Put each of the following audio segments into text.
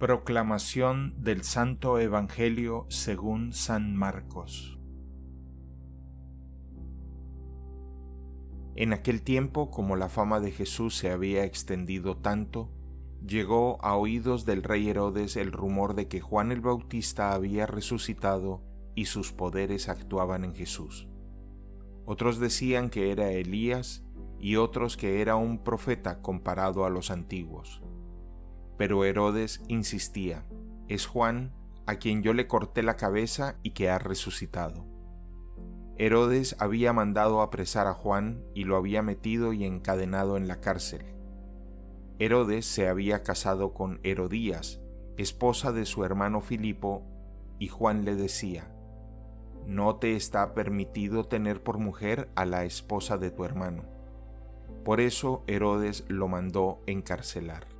Proclamación del Santo Evangelio según San Marcos. En aquel tiempo, como la fama de Jesús se había extendido tanto, llegó a oídos del rey Herodes el rumor de que Juan el Bautista había resucitado y sus poderes actuaban en Jesús. Otros decían que era Elías y otros que era un profeta comparado a los antiguos. Pero Herodes insistía, es Juan a quien yo le corté la cabeza y que ha resucitado. Herodes había mandado apresar a Juan y lo había metido y encadenado en la cárcel. Herodes se había casado con Herodías, esposa de su hermano Filipo, y Juan le decía, No te está permitido tener por mujer a la esposa de tu hermano. Por eso Herodes lo mandó encarcelar.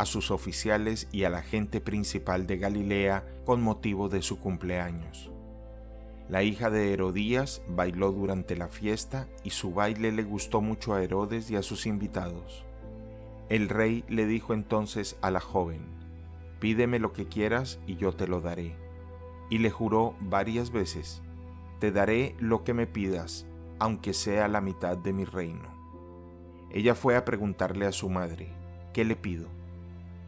a sus oficiales y a la gente principal de Galilea con motivo de su cumpleaños. La hija de Herodías bailó durante la fiesta y su baile le gustó mucho a Herodes y a sus invitados. El rey le dijo entonces a la joven, Pídeme lo que quieras y yo te lo daré. Y le juró varias veces, Te daré lo que me pidas, aunque sea la mitad de mi reino. Ella fue a preguntarle a su madre, ¿qué le pido?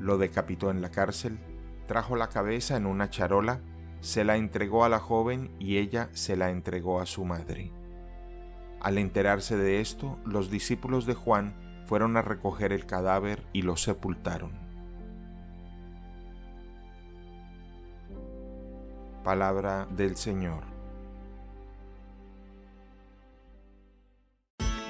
lo decapitó en la cárcel, trajo la cabeza en una charola, se la entregó a la joven y ella se la entregó a su madre. Al enterarse de esto, los discípulos de Juan fueron a recoger el cadáver y lo sepultaron. Palabra del Señor.